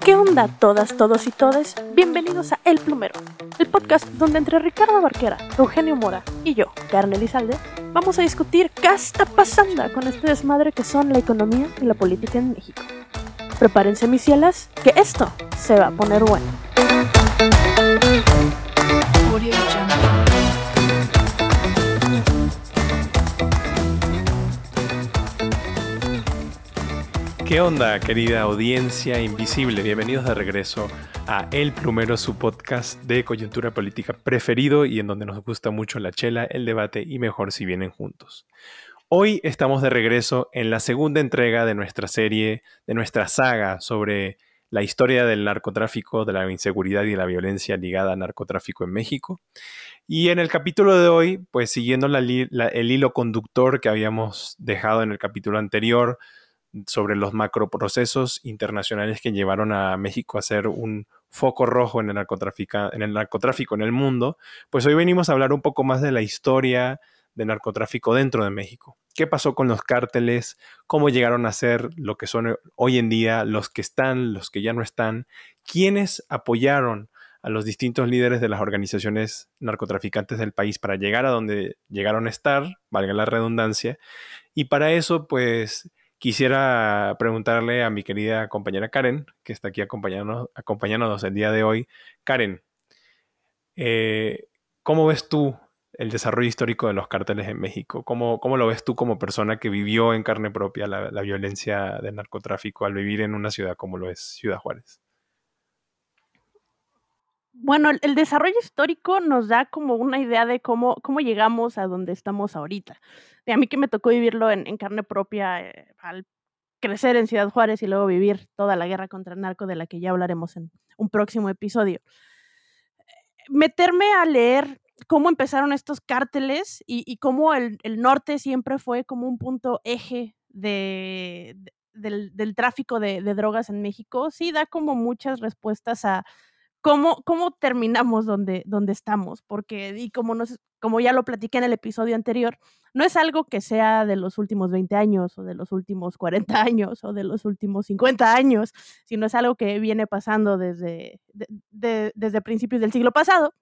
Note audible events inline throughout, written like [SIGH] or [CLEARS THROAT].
¿Qué onda todas, todos y todes? Bienvenidos a El Plumero, el podcast donde entre Ricardo Barquera, Eugenio Mora y yo, Carne Elizalde, vamos a discutir qué está pasando con este desmadre que son la economía y la política en México. Prepárense mis cielas, que esto se va a poner bueno. ¿Qué onda, querida audiencia invisible? Bienvenidos de regreso a El Plumero, su podcast de coyuntura política preferido y en donde nos gusta mucho la chela, el debate y mejor si vienen juntos. Hoy estamos de regreso en la segunda entrega de nuestra serie, de nuestra saga sobre la historia del narcotráfico, de la inseguridad y la violencia ligada al narcotráfico en México. Y en el capítulo de hoy, pues siguiendo el hilo conductor que habíamos dejado en el capítulo anterior, sobre los macroprocesos internacionales que llevaron a México a ser un foco rojo en el, en el narcotráfico en el mundo, pues hoy venimos a hablar un poco más de la historia del narcotráfico dentro de México. ¿Qué pasó con los cárteles? ¿Cómo llegaron a ser lo que son hoy en día los que están, los que ya no están? ¿Quiénes apoyaron a los distintos líderes de las organizaciones narcotraficantes del país para llegar a donde llegaron a estar, valga la redundancia? Y para eso, pues Quisiera preguntarle a mi querida compañera Karen, que está aquí acompañándonos, acompañándonos el día de hoy. Karen, eh, ¿cómo ves tú el desarrollo histórico de los cárteles en México? ¿Cómo, cómo lo ves tú como persona que vivió en carne propia la, la violencia del narcotráfico al vivir en una ciudad como lo es Ciudad Juárez? Bueno, el, desarrollo histórico nos da como una idea de cómo, cómo llegamos a donde estamos ahorita. a mí que me tocó vivirlo en, carne propia eh, al crecer en Ciudad Juárez y luego vivir toda la guerra contra el narco de la que ya hablaremos en un próximo episodio. Meterme a leer cómo empezaron estos cárteles y, cómo el, norte siempre fue como un punto eje de, del, tráfico de, de drogas en México, sí da como muchas respuestas a cómo, cómo terminamos donde, donde estamos, porque, y como, nos, como ya lo platiqué en el episodio anterior, no es algo que sea de los últimos 20 años o de los últimos 40 años o de los últimos 50 años, sino es algo que viene pasando desde, desde principios del siglo pasado.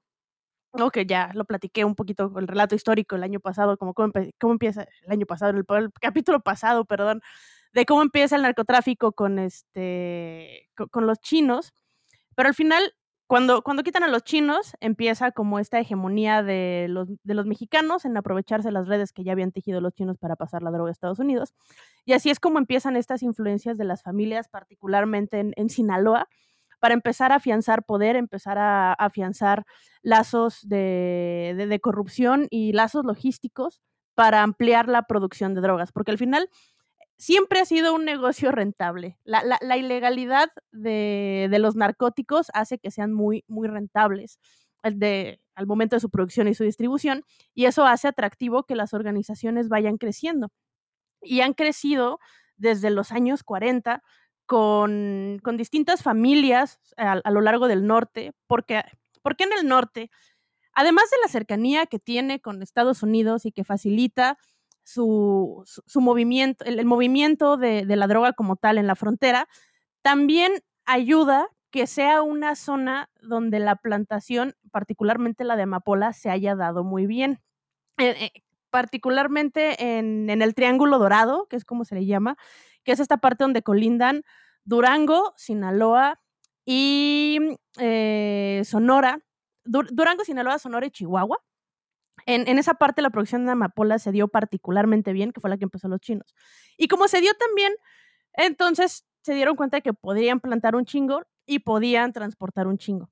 ¿no? que ya lo platiqué un poquito con el relato histórico el año pasado, como cómo, empieza el año pasado, el, el, capítulo pasado, perdón, de cómo empieza el narcotráfico con, este, con los chinos, pero al final cuando, cuando quitan a los chinos, empieza como esta hegemonía de los, de los mexicanos en aprovecharse las redes que ya habían tejido los chinos para pasar la droga a Estados Unidos. Y así es como empiezan estas influencias de las familias, particularmente en, Sinaloa, para empezar a afianzar poder, empezar a, afianzar lazos de, de corrupción y lazos logísticos para ampliar la producción de drogas, porque al final siempre ha sido un negocio rentable. La, ilegalidad de, los narcóticos hace que sean muy, muy rentables de, al momento de su producción y su distribución, y eso hace atractivo que las organizaciones vayan creciendo. Y han crecido desde los años 40 con, distintas familias a, lo largo del norte, porque, porque en el norte, además de la cercanía que tiene con Estados Unidos y que facilita su, su, movimiento, el, movimiento de, la droga como tal en la frontera, también ayuda que sea una zona donde la plantación, particularmente la de amapola, se haya dado muy bien. Eh, eh, particularmente en, en, el Triángulo Dorado, que es como se le llama, que es esta parte donde colindan Durango, Sinaloa y eh, Sonora. Durango, Sinaloa, Sonora y Chihuahua en, esa parte la producción de amapola se dio particularmente bien, que fue la que empezó los chinos. Y como se dio también, entonces se dieron cuenta de que podrían plantar un chingo y podían transportar un chingo.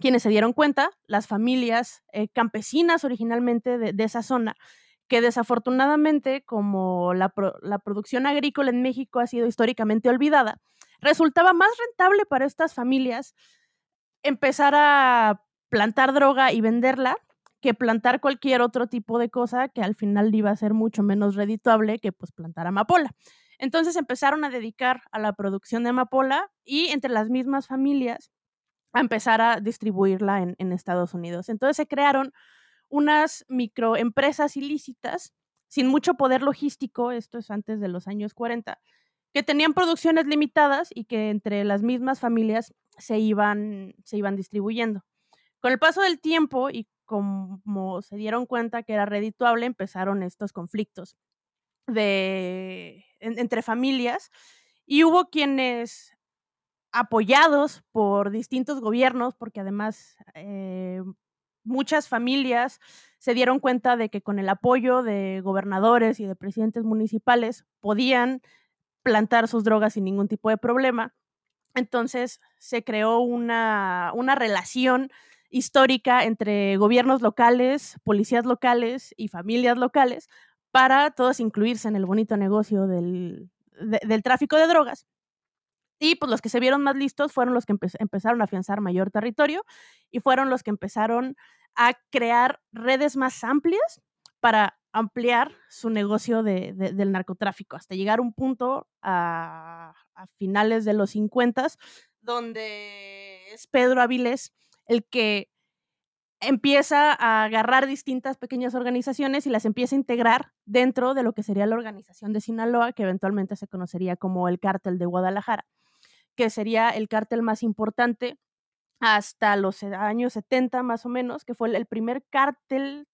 Quienes se dieron cuenta, las familias eh, campesinas originalmente de, esa zona, que desafortunadamente, como la producción agrícola en México ha sido históricamente olvidada, resultaba más rentable para estas familias empezar a plantar droga y venderla que plantar cualquier otro tipo de cosa que al final iba a ser mucho menos redituable que pues plantar amapola. Entonces empezaron a dedicar a la producción de amapola y entre las mismas familias a empezar a distribuirla en, Estados Unidos. Entonces se crearon unas microempresas ilícitas sin mucho poder logístico, esto es antes de los años 40, que tenían producciones limitadas y que entre las mismas familias se iban, se iban distribuyendo. Con el paso del tiempo y como se dieron cuenta que era redituable, empezaron estos conflictos de, entre familias y hubo quienes apoyados por distintos gobiernos, porque además eh, muchas familias se dieron cuenta de que con el apoyo de gobernadores y de presidentes municipales podían plantar sus drogas sin ningún tipo de problema. Entonces se creó una, una relación histórica entre gobiernos locales, policías locales y familias locales para todos incluirse en el bonito negocio del, del tráfico de drogas. Y pues los que se vieron más listos fueron los que empezaron a afianzar mayor territorio y fueron los que empezaron a crear redes más amplias para ampliar su negocio de, del narcotráfico, hasta llegar a un punto a, a finales de los 50, donde es Pedro Avilés el que empieza a agarrar distintas pequeñas organizaciones y las empieza a integrar dentro de lo que sería la organización de Sinaloa, que eventualmente se conocería como el cártel de Guadalajara, que sería el cártel más importante hasta los años 70 más o menos, que fue el primer cártel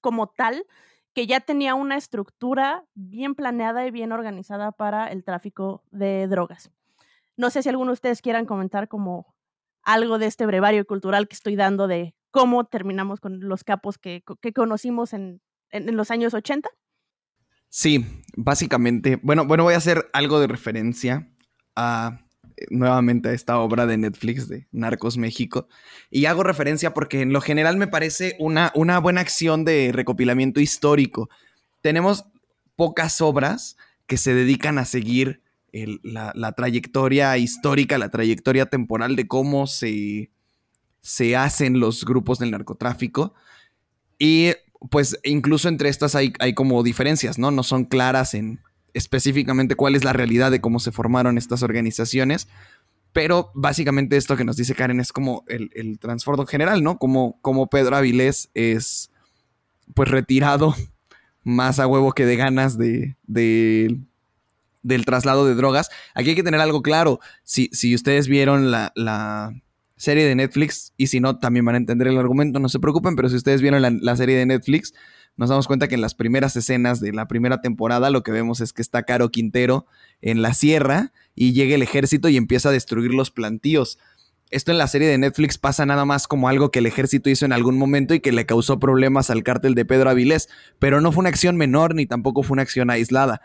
como tal que ya tenía una estructura bien planeada y bien organizada para el tráfico de drogas. No sé si alguno de ustedes quieran comentar como algo de este brevario cultural que estoy dando de cómo terminamos con los capos que, conocimos en, los años 80. Sí, básicamente, bueno, bueno, voy a hacer algo de referencia a eh, nuevamente a esta obra de Netflix de Narcos México. Y hago referencia porque en lo general me parece una, una buena acción de recopilamiento histórico. Tenemos pocas obras que se dedican a seguir la, la, trayectoria histórica, la trayectoria temporal de cómo se, se hacen los grupos del narcotráfico. Y pues incluso entre estas hay, hay como diferencias, ¿no? No son claras en específicamente cuál es la realidad de cómo se formaron estas organizaciones. Pero básicamente esto que nos dice Karen es como el, el en general, ¿no? Como, como Pedro Avilés es pues retirado [LAUGHS] más a huevo que de ganas de, de, del traslado de drogas. Aquí hay que tener algo claro. Si, si ustedes vieron la, la, serie de Netflix, y si no, también van a entender el argumento, no se preocupen, pero si ustedes vieron la, la serie de Netflix, nos damos cuenta que en las primeras escenas de la primera temporada lo que vemos es que está Caro Quintero en la sierra y llega el ejército y empieza a destruir los plantíos. Esto en la serie de Netflix pasa nada más como algo que el ejército hizo en algún momento y que le causó problemas al cártel de Pedro Avilés, pero no fue una acción menor ni tampoco fue una acción aislada.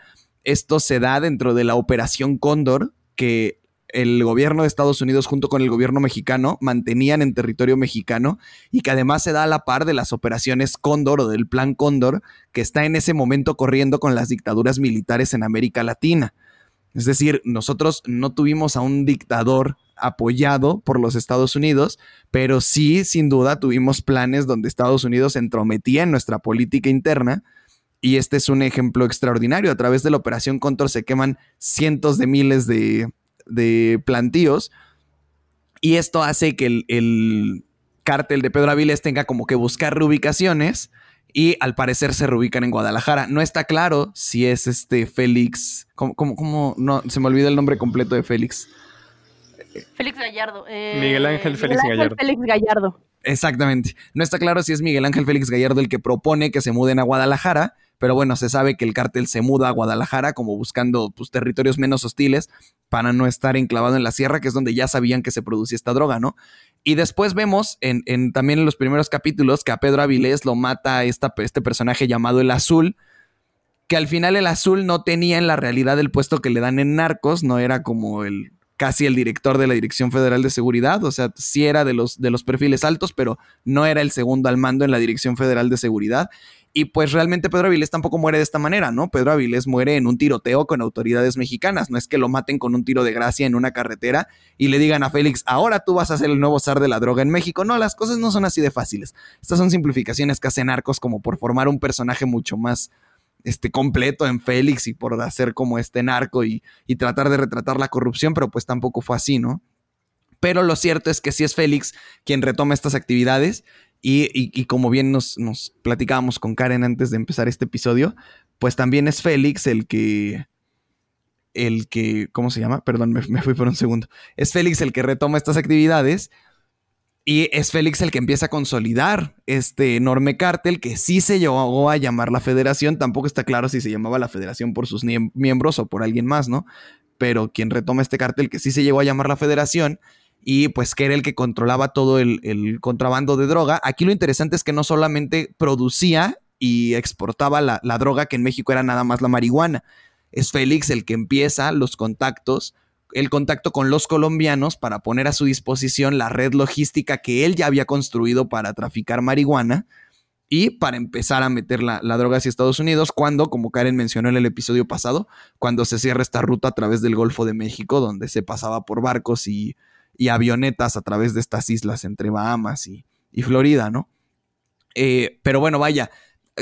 Esto se da dentro de la Operación Cóndor, que el gobierno de Estados Unidos junto con el gobierno mexicano mantenían en territorio mexicano y que además se da a la par de las operaciones Cóndor o del Plan Cóndor que está en ese momento corriendo con las dictaduras militares en América Latina. Es decir, nosotros no tuvimos a un dictador apoyado por los Estados Unidos, pero sí, sin duda, tuvimos planes donde Estados Unidos entrometía en nuestra política interna. Y este es un ejemplo extraordinario. A través de la Operación Cóndor se queman cientos de miles de, de plantíos. Y esto hace que el, cártel de Pedro Avilés tenga como que buscar reubicaciones y al parecer se reubican en Guadalajara. No está claro si es este Félix. ¿Cómo, cómo, No, se me olvida el nombre completo de Félix. Félix Gallardo. Eh, Miguel Ángel Félix Gallardo. Félix Gallardo. Exactamente. No está claro si es Miguel Ángel Félix Gallardo el que propone que se muden a Guadalajara pero bueno, se sabe que el cártel se muda a Guadalajara como buscando pues, territorios menos hostiles para no estar enclavado en la sierra, que es donde ya sabían que se producía esta droga, ¿no? Y después vemos en, también en los primeros capítulos que a Pedro Avilés lo mata este personaje llamado el Azul, que al final el Azul no tenía en la realidad el puesto que le dan en Narcos, no era como el casi el director de la Dirección Federal de Seguridad, o sea, sí era de los, de los perfiles altos, pero no era el segundo al mando en la Dirección Federal de Seguridad. Y pues realmente Pedro Avilés tampoco muere de esta manera, ¿no? Pedro Avilés muere en un tiroteo con autoridades mexicanas. No es que lo maten con un tiro de gracia en una carretera y le digan a Félix, ahora tú vas a ser el nuevo zar de la droga en México. No, las cosas no son así de fáciles. Estas son simplificaciones que hacen arcos como por formar un personaje mucho más este, completo en Félix y por hacer como este narco y, y tratar de retratar la corrupción, pero pues tampoco fue así, ¿no? Pero lo cierto es que sí es Félix quien retoma estas actividades y, como bien nos, nos, platicábamos con Karen antes de empezar este episodio, pues también es Félix el que, el que, ¿cómo se llama? Perdón, me, me fui por un segundo. Es Félix el que retoma estas actividades y es Félix el que empieza a consolidar este enorme cártel que sí se llegó a llamar la federación. Tampoco está claro si se llamaba la federación por sus miembros o por alguien más, ¿no? Pero quien retoma este cártel que sí se llegó a llamar la federación y pues que era el que controlaba todo el, contrabando de droga. Aquí lo interesante es que no solamente producía y exportaba la, la droga, que en México era nada más la marihuana. Es Félix el que empieza los contactos el contacto con los colombianos para poner a su disposición la red logística que él ya había construido para traficar marihuana y para empezar a meter la, droga hacia Estados Unidos cuando, como Karen mencionó en el episodio pasado, cuando se cierra esta ruta a través del Golfo de México, donde se pasaba por barcos y, avionetas a través de estas islas entre Bahamas y, Florida, ¿no? Eh, pero bueno, vaya,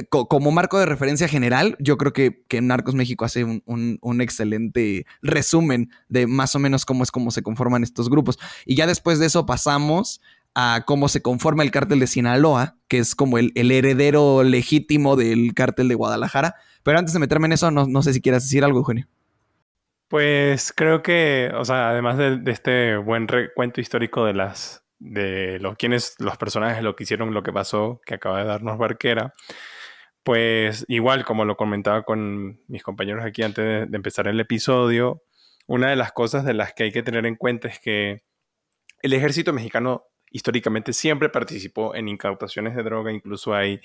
como marco de referencia general, yo creo que, que Narcos México hace un, excelente resumen de más o menos cómo es cómo se conforman estos grupos. Y ya después de eso pasamos a cómo se conforma el cártel de Sinaloa, que es como el, heredero legítimo del cártel de Guadalajara. Pero antes de meterme en eso, no, sé si quieras decir algo, Eugenio. Pues creo que, o sea, además de, este buen recuento histórico de las de los los personajes lo que hicieron, lo que pasó, que acaba de darnos Barquera, pues igual, como lo comentaba con mis compañeros aquí antes de, empezar el episodio, una de las cosas de las que hay que tener en cuenta es que el ejército mexicano históricamente siempre participó en incautaciones de droga, incluso ahí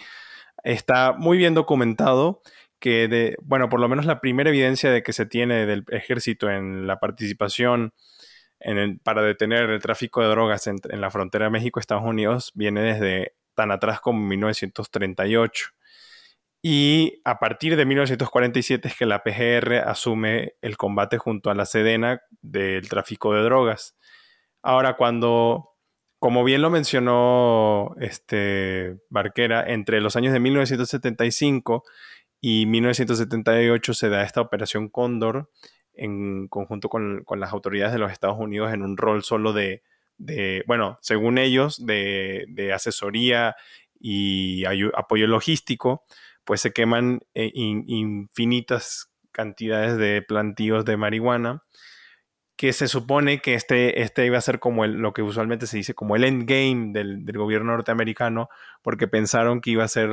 está muy bien documentado que de, bueno, por lo menos la primera evidencia de que se tiene del ejército en la participación en para detener el tráfico de drogas en, la frontera México-Estados Unidos viene desde tan atrás como 1938. Y a partir de 1947 es que la PGR asume el combate junto a la Sedena del tráfico de drogas. Ahora, cuando, como bien lo mencionó este Barquera, entre los años de 1975 y 1978 se da esta operación Cóndor en conjunto con, las autoridades de los Estados Unidos en un rol solo de, bueno, según ellos, de, de asesoría y apoyo logístico pues se queman eh, infinitas cantidades de plantíos de marihuana, que se supone que este, este iba a ser como lo que usualmente se dice como el endgame del, gobierno norteamericano, porque pensaron que iba a ser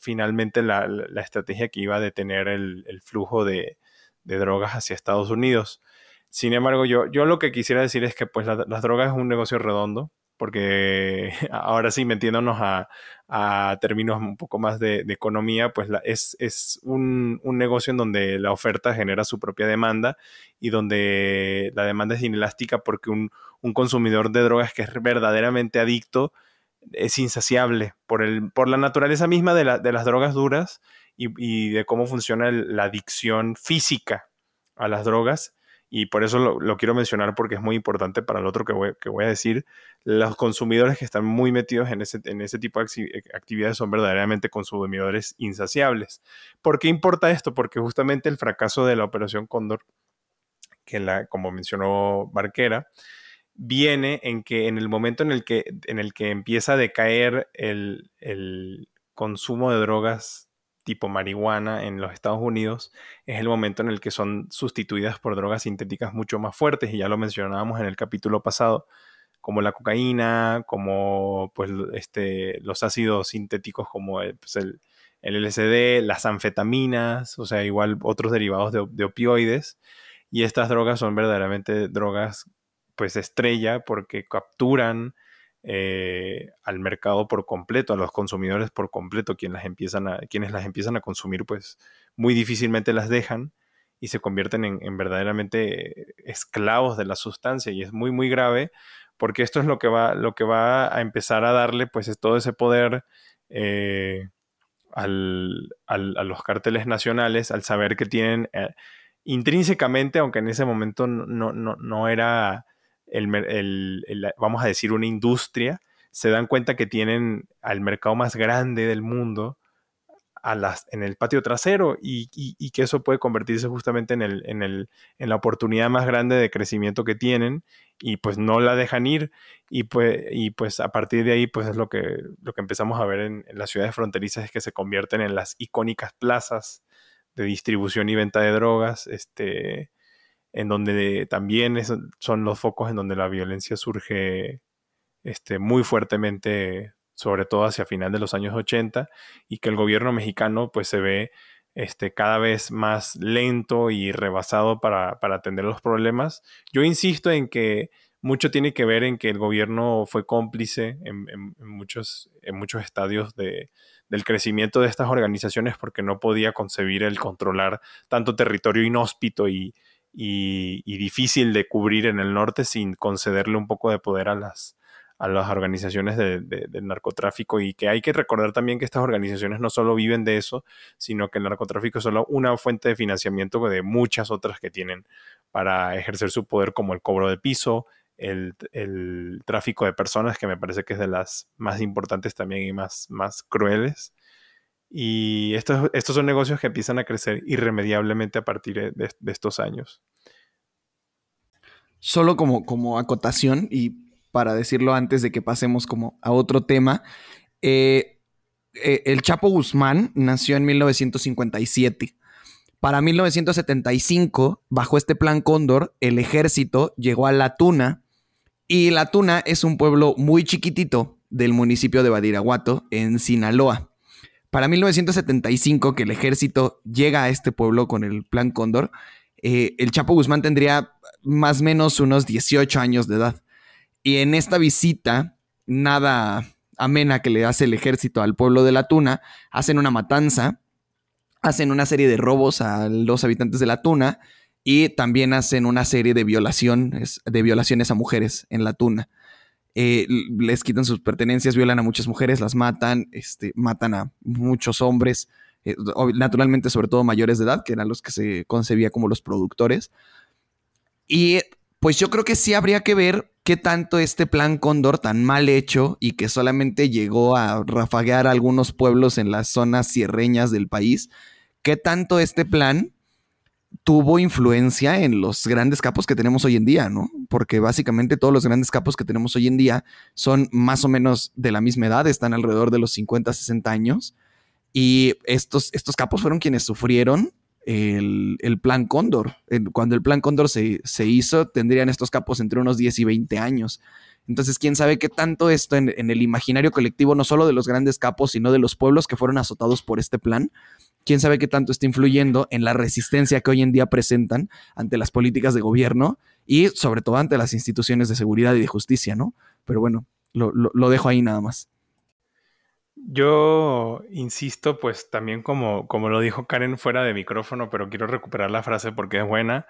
finalmente la, estrategia que iba a detener el, flujo de, drogas hacia Estados Unidos. Sin embargo, yo, yo lo que quisiera decir es que pues las drogas es un negocio redondo, porque [LAUGHS] ahora sí metiéndonos a, a términos un poco más de, economía, pues es, es un, negocio en donde la oferta genera su propia demanda y donde la demanda es inelástica porque un, consumidor de drogas que es verdaderamente adicto es insaciable por, el, por la naturaleza misma de, las drogas duras y, de cómo funciona la adicción física a las drogas y por eso lo, quiero mencionar porque es muy importante para el otro que voy, a decir. Los consumidores que están muy metidos en ese, en ese tipo de eh, actividades son verdaderamente consumidores insaciables. ¿Por qué importa esto? Porque justamente el fracaso de la Operación Cóndor, que la, como mencionó Barquera, viene en que en el momento en el que, en el que empieza a decaer el consumo de drogas tipo marihuana en los Estados Unidos es el momento en el que son sustituidas por drogas sintéticas mucho más fuertes y ya lo mencionábamos en el capítulo pasado como la cocaína, como pues este, los ácidos sintéticos como el, pues, el, LSD, las anfetaminas, o sea, igual otros derivados de, de opioides. Y estas drogas son verdaderamente drogas pues estrella porque capturan eh, al mercado por completo, a los consumidores por completo, quienes las empiezan a, quienes las empiezan a consumir, pues muy difícilmente las dejan y se convierten en, verdaderamente esclavos de la sustancia. Y es muy muy grave porque esto es lo que va, lo que va a empezar a darle pues es todo ese poder eh, al, a los cárteles nacionales al saber que tienen eh, intrínsecamente, aunque en ese momento no, no, no era el, vamos a decir, una industria, se dan cuenta que tienen al mercado más grande del mundo a las, en el patio trasero y, que eso puede convertirse justamente en, el, en, el, en, la oportunidad más grande de crecimiento que tienen y pues no la dejan ir. Y pues, y pues a partir de ahí pues es lo que, lo que empezamos a ver en, en las ciudades fronterizas es que se convierten en las icónicas plazas de distribución y venta de drogas, este, en donde también son los focos en donde la violencia surge este, muy fuertemente, sobre todo hacia final de los años 80, y que el gobierno mexicano pues se ve este, cada vez más lento y rebasado para, atender los problemas. Yo insisto en que mucho tiene que ver en que el gobierno fue cómplice en, muchos, en muchos estadios de, del crecimiento de estas organizaciones porque no podía concebir el controlar tanto territorio inhóspito y, y, difícil de cubrir en el norte sin concederle un poco de poder a las, a las organizaciones de, del narcotráfico y que hay que recordar también que estas organizaciones no solo viven de eso, sino que el narcotráfico es solo una fuente de financiamiento de muchas otras que tienen para ejercer su poder como el cobro de piso, el, el tráfico de personas, que me parece que es de las más importantes también y más, más crueles. Y estos, estos son negocios que empiezan a crecer irremediablemente a partir de, estos años. Solo como, como acotación y para decirlo antes de que pasemos como a otro tema, eh, eh, el Chapo Guzmán nació en 1957. Para 1975, bajo este plan Cóndor, el ejército llegó a La Tuna y La Tuna es un pueblo muy chiquitito del municipio de Badiraguato, en Sinaloa. Para 1975, que el ejército llega a este pueblo con el Plan Cóndor, eh, el Chapo Guzmán tendría más o menos unos 18 años de edad. Y en esta visita, nada amena que le hace el ejército al pueblo de la Tuna, hacen una matanza, hacen una serie de robos a los habitantes de la Tuna y también hacen una serie de violaciones, de violaciones a mujeres en la Tuna. Eh, les quitan sus pertenencias, violan a muchas mujeres, las matan, este, matan a muchos hombres, eh, naturalmente sobre todo mayores de edad, que eran los que se concebía como los productores. Y pues yo creo que sí habría que ver qué tanto este plan Cóndor tan mal hecho y que solamente llegó a rafaguear a algunos pueblos en las zonas sierreñas del país, qué tanto este plan tuvo influencia en los grandes capos que tenemos hoy en día, ¿no? Porque básicamente todos los grandes capos que tenemos hoy en día son más o menos de la misma edad, están alrededor de los 50, 60 años. Y estos, estos capos fueron quienes sufrieron el, plan Cóndor. Cuando el plan Cóndor se, se, hizo, tendrían estos capos entre unos 10 y 20 años. Entonces, quién sabe qué tanto esto en, en el imaginario colectivo, no solo de los grandes capos, sino de los pueblos que fueron azotados por este plan, quién sabe qué tanto está influyendo en la resistencia que hoy en día presentan ante las políticas de gobierno y sobre todo ante las instituciones de seguridad y de justicia, ¿no? Pero bueno, lo, dejo ahí nada más. Yo insisto, pues también como, como lo dijo Karen fuera de micrófono, pero quiero recuperar la frase porque es buena.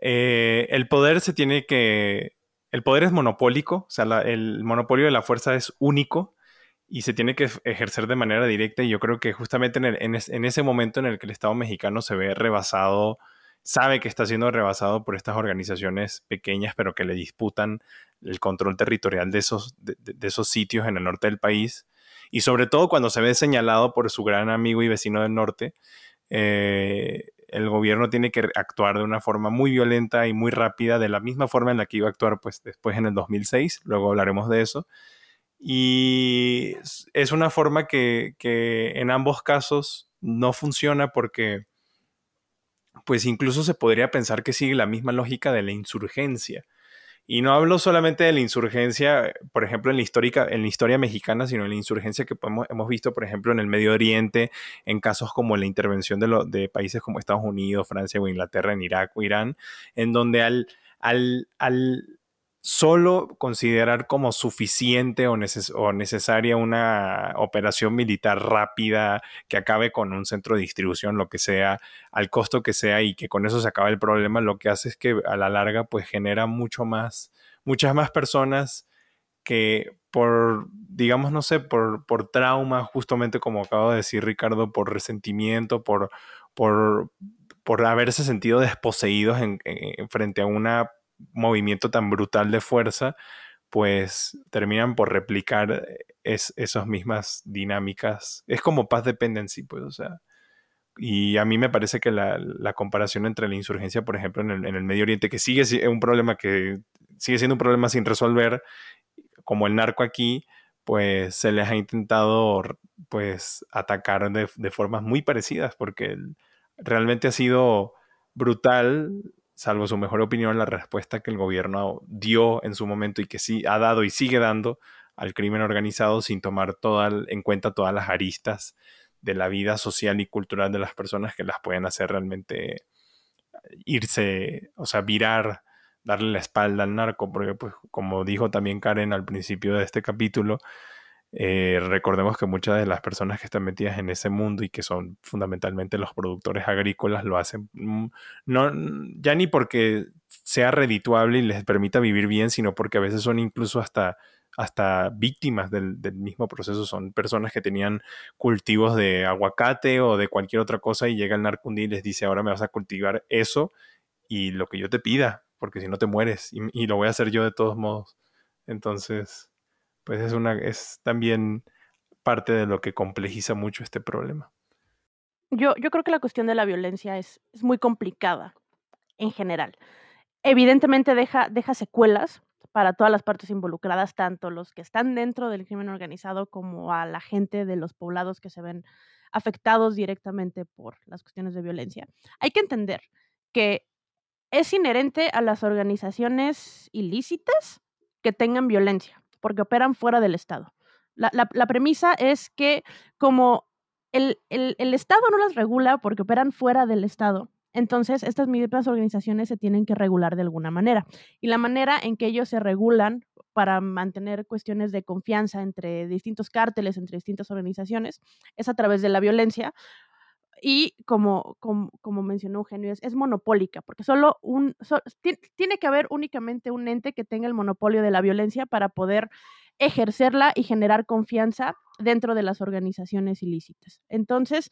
Eh, el poder se tiene que... El poder es monopólico, o sea, el monopolio de la fuerza es único y se tiene que ejercer de manera directa y yo creo que justamente en, ese momento en el que el Estado mexicano se ve rebasado, sabe que está siendo rebasado por estas organizaciones pequeñas pero que le disputan el control territorial de esos, de, esos sitios en el norte del país y sobre todo cuando se ve señalado por su gran amigo y vecino del norte, eh, el gobierno tiene que actuar de una forma muy violenta y muy rápida, de la misma forma en la que iba a actuar pues, después en el 2006, luego hablaremos de eso, y es una forma que, en ambos casos no funciona porque, pues incluso se podría pensar que sigue la misma lógica de la insurgencia. Y no hablo solamente de la insurgencia, por ejemplo, en la, histórica, en la historia mexicana, sino en la insurgencia que hemos visto, por ejemplo, en el Medio Oriente, en casos como la intervención de, de países como Estados Unidos, Francia o Inglaterra en Irak o Irán, en donde al, al solo considerar como suficiente o, necesaria una operación militar rápida que acabe con un centro de distribución, lo que sea, al costo que sea y que con eso se acabe el problema, lo que hace es que a la larga pues genera mucho más, muchas más personas que por, digamos, no sé, por, por trauma, justamente como acabo de decir Ricardo, por resentimiento, por, por, por haberse sentido desposeídos en, frente a una movimiento tan brutal de fuerza, pues terminan por replicar es, esas mismas dinámicas. Es como paz dependency, pues, o sea. Y a mí me parece que la, comparación entre la insurgencia, por ejemplo, en el, Medio Oriente, que sigue un problema que sigue siendo un problema sin resolver, como el narco aquí, pues se les ha intentado pues atacar de, de formas muy parecidas, porque realmente ha sido brutal salvo su mejor opinión, la respuesta que el gobierno dio en su momento y que sí ha dado y sigue dando al crimen organizado sin tomar en cuenta todas las aristas de la vida social y cultural de las personas que las pueden hacer realmente irse, o sea, virar, darle la espalda al narco, porque pues como dijo también Karen al principio de este capítulo, eh, recordemos que muchas de las personas que están metidas en ese mundo y que son fundamentalmente los productores agrícolas lo hacen mm, no, ya ni porque sea redituable y les permita vivir bien, sino porque a veces son incluso hasta, hasta víctimas del, mismo proceso. Son personas que tenían cultivos de aguacate o de cualquier otra cosa y llega el narco y les dice ahora me vas a cultivar eso y lo que yo te pida, porque si no te mueres y lo voy a hacer yo de todos modos. Entonces pues es, una, es también parte de lo que complejiza mucho este problema. Yo, yo creo que la cuestión de la violencia es, es muy complicada en general. Evidentemente deja, deja secuelas para todas las partes involucradas, tanto los que están dentro del crimen organizado como a la gente de los poblados que se ven afectados directamente por las cuestiones de violencia. Hay que entender que es inherente a las organizaciones ilícitas que tengan violencia porque operan fuera del Estado. La, premisa es que como el, Estado no las regula porque operan fuera del Estado, entonces estas mismas organizaciones se tienen que regular de alguna manera. Y la manera en que ellos se regulan para mantener cuestiones de confianza entre distintos cárteles, entre distintas organizaciones, es a través de la violencia, y como, como, mencionó Eugenio, es, monopólica, porque solo un, tiene que haber únicamente un ente que tenga el monopolio de la violencia para poder ejercerla y generar confianza dentro de las organizaciones ilícitas. Entonces,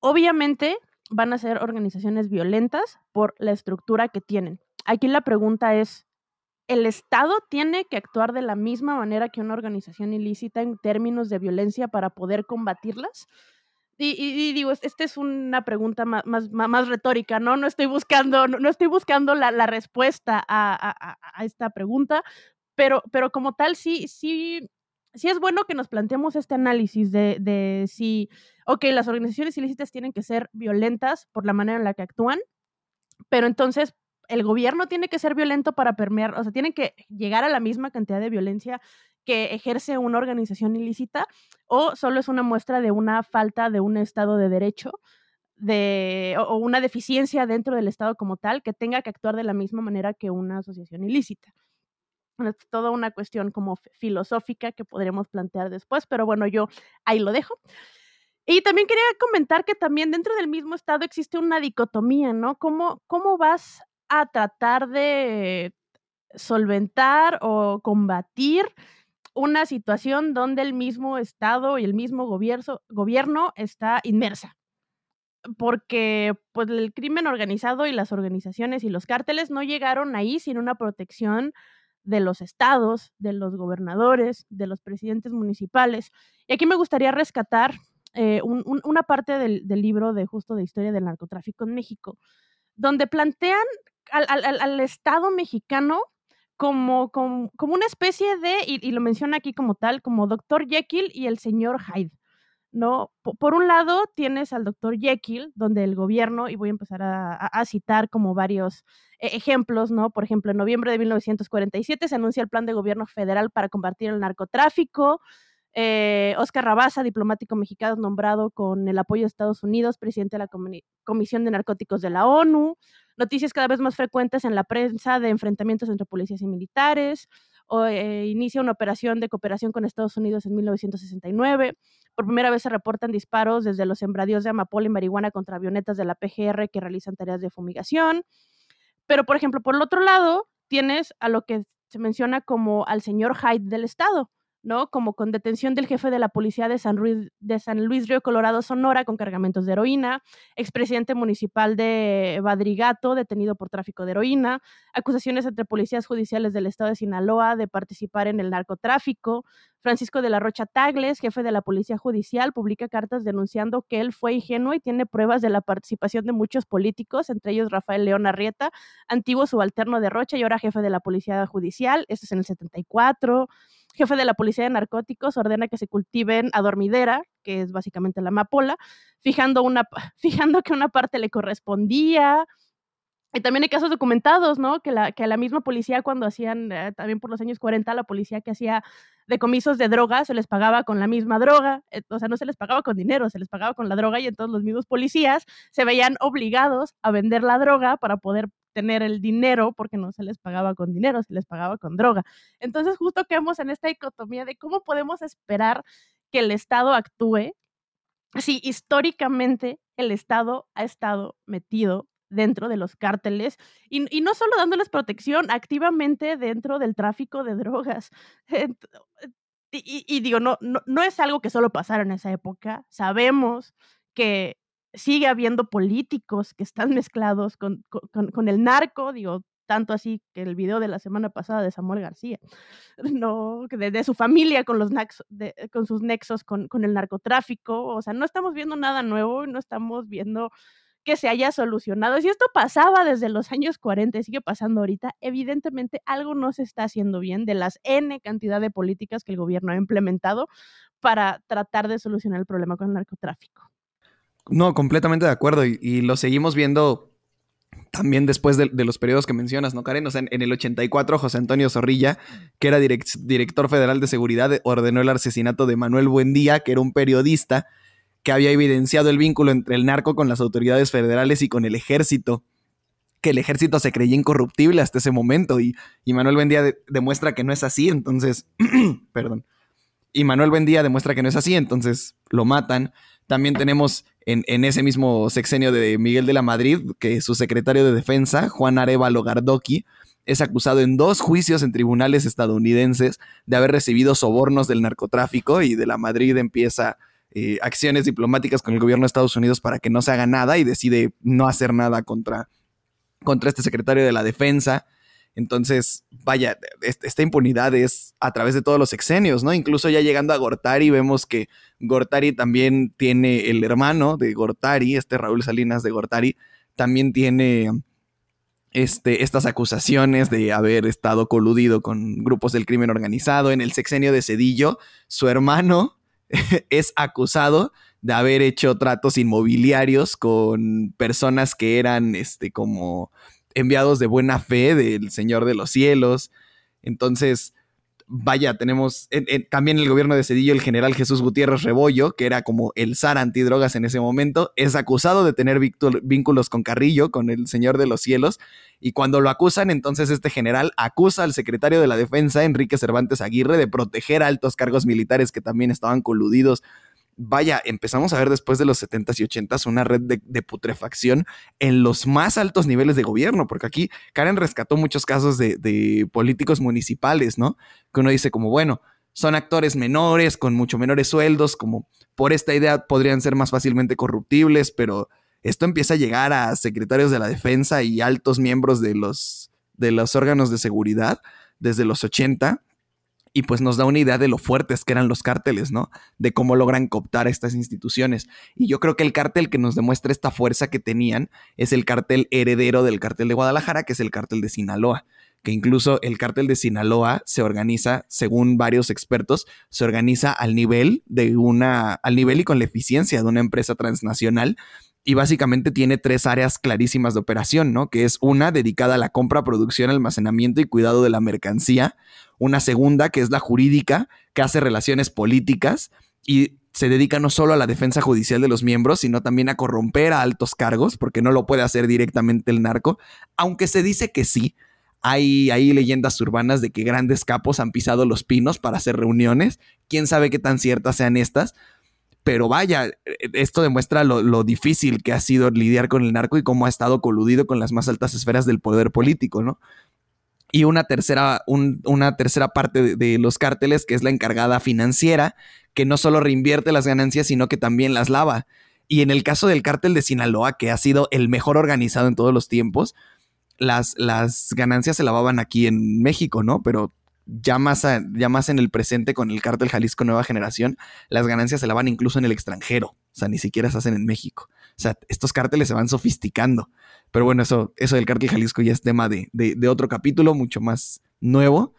obviamente van a ser organizaciones violentas por la estructura que tienen. Aquí la pregunta es, ¿el Estado tiene que actuar de la misma manera que una organización ilícita en términos de violencia para poder combatirlas? Y, digo, esta es una pregunta más, más, retórica, ¿no? No estoy buscando, no, estoy buscando la, respuesta a, esta pregunta, pero, pero como tal, sí, sí, sí es bueno que nos planteemos este análisis de, de si, ok, las organizaciones ilícitas tienen que ser violentas por la manera en la que actúan, pero entonces, el gobierno tiene que ser violento para permear, o sea, tiene que llegar a la misma cantidad de violencia que ejerce una organización ilícita o solo es una muestra de una falta de un Estado de derecho de, o una deficiencia dentro del Estado como tal que tenga que actuar de la misma manera que una asociación ilícita. Es toda una cuestión como filosófica que podríamos plantear después, pero bueno, yo ahí lo dejo. Y también quería comentar que también dentro del mismo Estado existe una dicotomía, ¿no? ¿Cómo, cómo vas a tratar de solventar o combatir una situación donde el mismo Estado y el mismo gobierno, gobierno está inmersa. Porque pues, el crimen organizado y las organizaciones y los cárteles no llegaron ahí sin una protección de los estados, de los gobernadores, de los presidentes municipales. Y aquí me gustaría rescatar eh, una parte del, libro de justo de historia del narcotráfico en México, donde plantean al Estado mexicano como, como, una especie de, y, lo menciona aquí como tal, como Dr. Jekyll y el señor Hyde. ¿no? Por, un lado tienes al Dr. Jekyll, donde el gobierno, y voy a empezar a, citar como varios e, ejemplos, ¿no? Por ejemplo, en noviembre de 1947 se anuncia el plan de gobierno federal para combatir el narcotráfico. Eh, Oscar Rabasa, diplomático mexicano nombrado con el apoyo de Estados Unidos, presidente de la Comisión de Narcóticos de la ONU noticias cada vez más frecuentes en la prensa de enfrentamientos entre policías y militares, o, eh, inicia una operación de cooperación con Estados Unidos en 1969. Por primera vez se reportan disparos desde los sembradíos de amapola y marihuana contra avionetas de la PGR que realizan tareas de fumigación. Pero, por ejemplo, por el otro lado, tienes a lo que se menciona como al señor Hyde del Estado, ¿no? Como con detención del jefe de la policía de San, Luis, de San Luis Río Colorado, Sonora, con cargamentos de heroína, expresidente municipal de Badrigato, detenido por tráfico de heroína, acusaciones entre policías judiciales del estado de Sinaloa de participar en el narcotráfico, Francisco de la Rocha Tagles, jefe de la Policía Judicial, publica cartas denunciando que él fue ingenuo y tiene pruebas de la participación de muchos políticos, entre ellos Rafael León Arrieta, antiguo subalterno de Rocha y ahora jefe de la Policía Judicial, esto es en el 74 jefe de la Policía de Narcóticos ordena que se cultiven adormidera, que es básicamente la amapola, fijando, una, [LAUGHS] fijando que una parte le correspondía. Y también hay casos documentados, ¿no? Que la, que la misma policía cuando hacían, eh, también por los años 40, la policía que hacía decomisos de droga se les pagaba con la misma droga, eh, o sea, no se les pagaba con dinero, se les pagaba con la droga y entonces los mismos policías se veían obligados a vender la droga para poder tener el dinero porque no se les pagaba con dinero, se les pagaba con droga. Entonces justo quedamos en esta dicotomía de cómo podemos esperar que el Estado actúe si históricamente el Estado ha estado metido dentro de los cárteles y, no solo dándoles protección activamente dentro del tráfico de drogas. [LAUGHS] Y, y digo, no, no, no, es algo que solo pasara en esa época. Sabemos que sigue habiendo políticos que están [LAUGHS] mezclados con, con, el narco, digo, tanto así que el video de la semana pasada de Samuel García, [LAUGHS] no, de, de su familia con, los naxos, de, con sus nexos con, con, el narcotráfico, o sea, no estamos viendo nada nuevo, no estamos viendo que se haya solucionado. Si esto pasaba desde los años 40 y sigue pasando ahorita, evidentemente algo no se está haciendo bien de las N cantidad de políticas que el gobierno ha implementado para tratar de solucionar el problema con el narcotráfico. No, completamente de acuerdo y, lo seguimos viendo también después de, los periodos que mencionas, ¿no, Karen? O sea, en, en el 84, José Antonio Zorrilla, que era direct, director federal de seguridad, ordenó el asesinato de Manuel Buendía, que era un periodista que había evidenciado el vínculo entre el narco con las autoridades federales y con el ejército, que el ejército se creía incorruptible hasta ese momento y, Manuel Buendía de, demuestra que no es así, entonces, [CLEARS THROAT] perdón, y Manuel Buendía demuestra que no es así, entonces lo matan. También tenemos en, ese mismo sexenio de Miguel de la Madrid que su secretario de defensa, Juan Arevalo Gardoqui, es acusado en dos juicios en tribunales estadounidenses de haber recibido sobornos del narcotráfico y de la Madrid empieza eh, acciones diplomáticas con el gobierno de Estados Unidos para que no se haga nada y decide no hacer nada contra, contra este secretario de la defensa. Entonces, vaya, esta impunidad es a través de todos los sexenios, ¿no? Incluso ya llegando a Gortari, vemos que Gortari también tiene el hermano de Gortari, este Raúl Salinas de Gortari, también tiene este, estas acusaciones de haber estado coludido con grupos del crimen organizado. En el sexenio de Cedillo, su hermano [LAUGHS] es acusado de haber hecho tratos inmobiliarios con personas que eran este como enviados de buena fe del Señor de los Cielos. Entonces, vaya, tenemos en, en, también el gobierno de Cedillo, el general Jesús Gutiérrez Rebollo, que era como el zar antidrogas en ese momento, es acusado de tener vínculos con Carrillo, con el Señor de los Cielos, y cuando lo acusan, entonces este general acusa al secretario de la Defensa, Enrique Cervantes Aguirre, de proteger altos cargos militares que también estaban coludidos vaya, empezamos a ver después de los 70s y 80s una red de, putrefacción en los más altos niveles de gobierno, porque aquí Karen rescató muchos casos de, de, políticos municipales, ¿no? Que uno dice como, bueno, son actores menores, con mucho menores sueldos, como por esta idea podrían ser más fácilmente corruptibles, pero esto empieza a llegar a secretarios de la defensa y altos miembros de los, de los órganos de seguridad desde los 80 y pues nos da una idea de lo fuertes que eran los cárteles, ¿no? De cómo logran cooptar a estas instituciones. Y yo creo que el cártel que nos demuestra esta fuerza que tenían es el cártel heredero del cártel de Guadalajara, que es el cártel de Sinaloa que incluso el cártel de Sinaloa se organiza, según varios expertos, se organiza al nivel de una, al nivel y con la eficiencia de una empresa transnacional y básicamente tiene tres áreas clarísimas de operación, ¿no? Que es una dedicada a la compra, producción, almacenamiento y cuidado de la mercancía, una segunda que es la jurídica, que hace relaciones políticas y se dedica no solo a la defensa judicial de los miembros, sino también a corromper a altos cargos, porque no lo puede hacer directamente el narco, aunque se dice que sí. Hay, hay leyendas urbanas de que grandes capos han pisado los pinos para hacer reuniones. Quién sabe qué tan ciertas sean estas, pero vaya, esto demuestra lo, lo, difícil que ha sido lidiar con el narco y cómo ha estado coludido con las más altas esferas del poder político, ¿no? Y una tercera, un, una tercera parte de, de, los cárteles, que es la encargada financiera, que no solo reinvierte las ganancias, sino que también las lava. Y en el caso del cártel de Sinaloa, que ha sido el mejor organizado en todos los tiempos, las, las ganancias se lavaban aquí en México, ¿no? Pero ya más, ya más en el presente con el cártel Jalisco Nueva Generación, las ganancias se lavan incluso en el extranjero, o sea, ni siquiera se hacen en México. O sea, estos cárteles se van sofisticando. Pero bueno, eso, eso del cártel Jalisco ya es tema de, de, de otro capítulo, mucho más nuevo.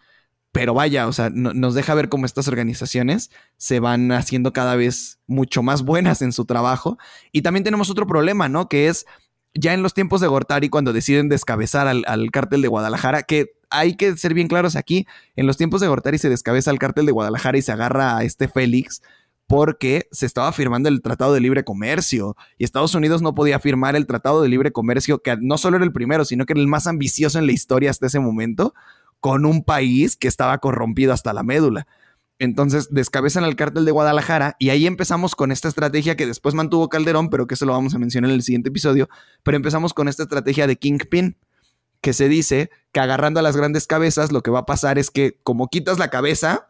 Pero vaya, o sea, no, nos deja ver cómo estas organizaciones se van haciendo cada vez mucho más buenas en su trabajo. Y también tenemos otro problema, ¿no? Que es ya en los tiempos de Gortari, cuando deciden descabezar al, cártel de Guadalajara, que hay que ser bien claros aquí, en los tiempos de Gortari se descabeza al cártel de Guadalajara y se agarra a este Félix porque se estaba firmando el Tratado de Libre Comercio y Estados Unidos no podía firmar el Tratado de Libre Comercio, que no solo era el primero, sino que era el más ambicioso en la historia hasta ese momento, con un país que estaba corrompido hasta la médula. Entonces descabezan al cártel de Guadalajara y ahí empezamos con esta estrategia que después mantuvo Calderón, pero que eso lo vamos a mencionar en el siguiente episodio. Pero empezamos con esta estrategia de Kingpin, que se dice que agarrando a las grandes cabezas lo que va a pasar es que como quitas la cabeza,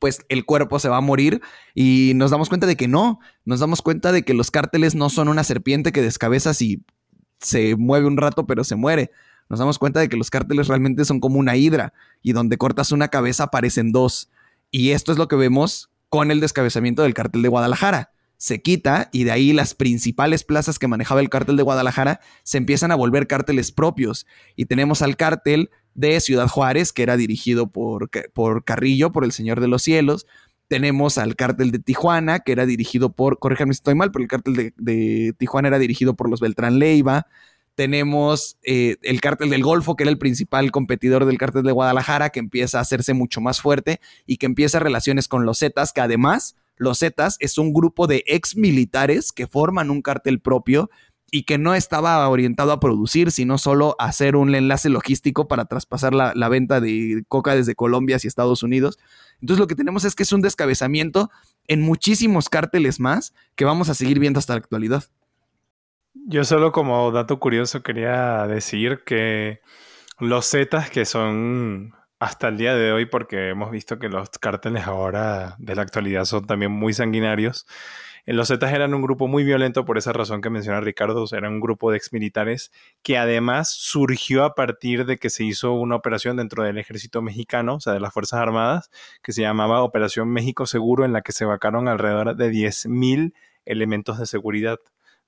pues el cuerpo se va a morir y nos damos cuenta de que no, nos damos cuenta de que los cárteles no son una serpiente que descabezas y se mueve un rato pero se muere. Nos damos cuenta de que los cárteles realmente son como una hidra y donde cortas una cabeza aparecen dos. Y esto es lo que vemos con el descabezamiento del cártel de Guadalajara. Se quita y de ahí las principales plazas que manejaba el cártel de Guadalajara se empiezan a volver cárteles propios. Y tenemos al cártel de Ciudad Juárez, que era dirigido por, por Carrillo, por el Señor de los Cielos. Tenemos al cártel de Tijuana, que era dirigido por, corríjame si estoy mal, pero el cártel de, Tijuana era dirigido por los Beltrán Leiva tenemos eh, el cártel del Golfo, que era el principal competidor del cártel de Guadalajara, que empieza a hacerse mucho más fuerte y que empieza relaciones con los Zetas, que además los Zetas es un grupo de ex militares que forman un cártel propio y que no estaba orientado a producir, sino solo a hacer un enlace logístico para traspasar la, la venta de coca desde Colombia hacia Estados Unidos. Entonces lo que tenemos es que es un descabezamiento en muchísimos cárteles más que vamos a seguir viendo hasta la actualidad. Yo solo como dato curioso quería decir que los Zetas, que son hasta el día de hoy, porque hemos visto que los cárteles ahora de la actualidad son también muy sanguinarios, eh, los Zetas eran un grupo muy violento por esa razón que menciona Ricardo, eran un grupo de exmilitares que además surgió a partir de que se hizo una operación dentro del ejército mexicano, o sea, de las Fuerzas Armadas, que se llamaba Operación México Seguro, en la que se vacaron alrededor de 10.000 elementos de seguridad